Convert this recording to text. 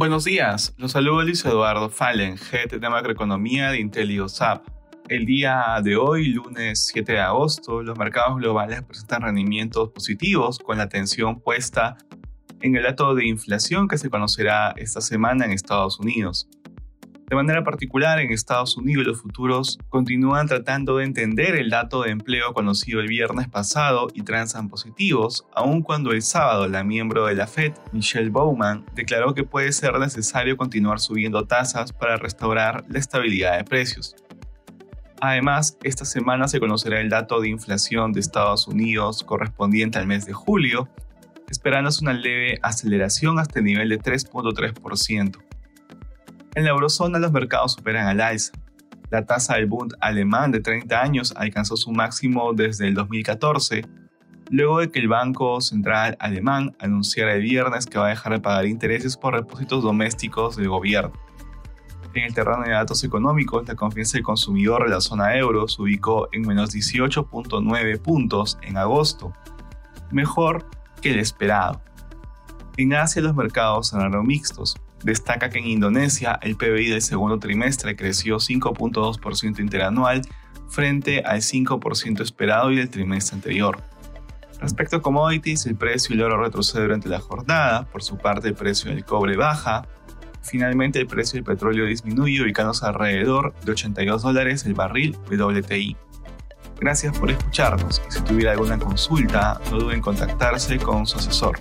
Buenos días, los saludo Luis Eduardo Fallen, Head de Macroeconomía de IntelioSAP. El día de hoy, lunes 7 de agosto, los mercados globales presentan rendimientos positivos con la atención puesta en el dato de inflación que se conocerá esta semana en Estados Unidos. De manera particular, en Estados Unidos los futuros continúan tratando de entender el dato de empleo conocido el viernes pasado y transan positivos, aun cuando el sábado la miembro de la Fed, Michelle Bowman, declaró que puede ser necesario continuar subiendo tasas para restaurar la estabilidad de precios. Además, esta semana se conocerá el dato de inflación de Estados Unidos correspondiente al mes de julio, esperándose una leve aceleración hasta el nivel de 3.3%. En la eurozona los mercados superan al alza. La tasa del Bund alemán de 30 años alcanzó su máximo desde el 2014, luego de que el Banco Central alemán anunciara el viernes que va a dejar de pagar intereses por repósitos domésticos del gobierno. En el terreno de datos económicos, la confianza del consumidor de la zona euro se ubicó en menos 18.9 puntos en agosto, mejor que el esperado. En Asia los mercados cerraron mixtos, Destaca que en Indonesia el PBI del segundo trimestre creció 5.2% interanual frente al 5% esperado y del trimestre anterior. Respecto a commodities, el precio del oro retrocede durante la jornada, por su parte el precio del cobre baja, finalmente el precio del petróleo disminuye ubicándose alrededor de 82 dólares el barril WTI. Gracias por escucharnos y si tuviera alguna consulta no duden en contactarse con su asesor.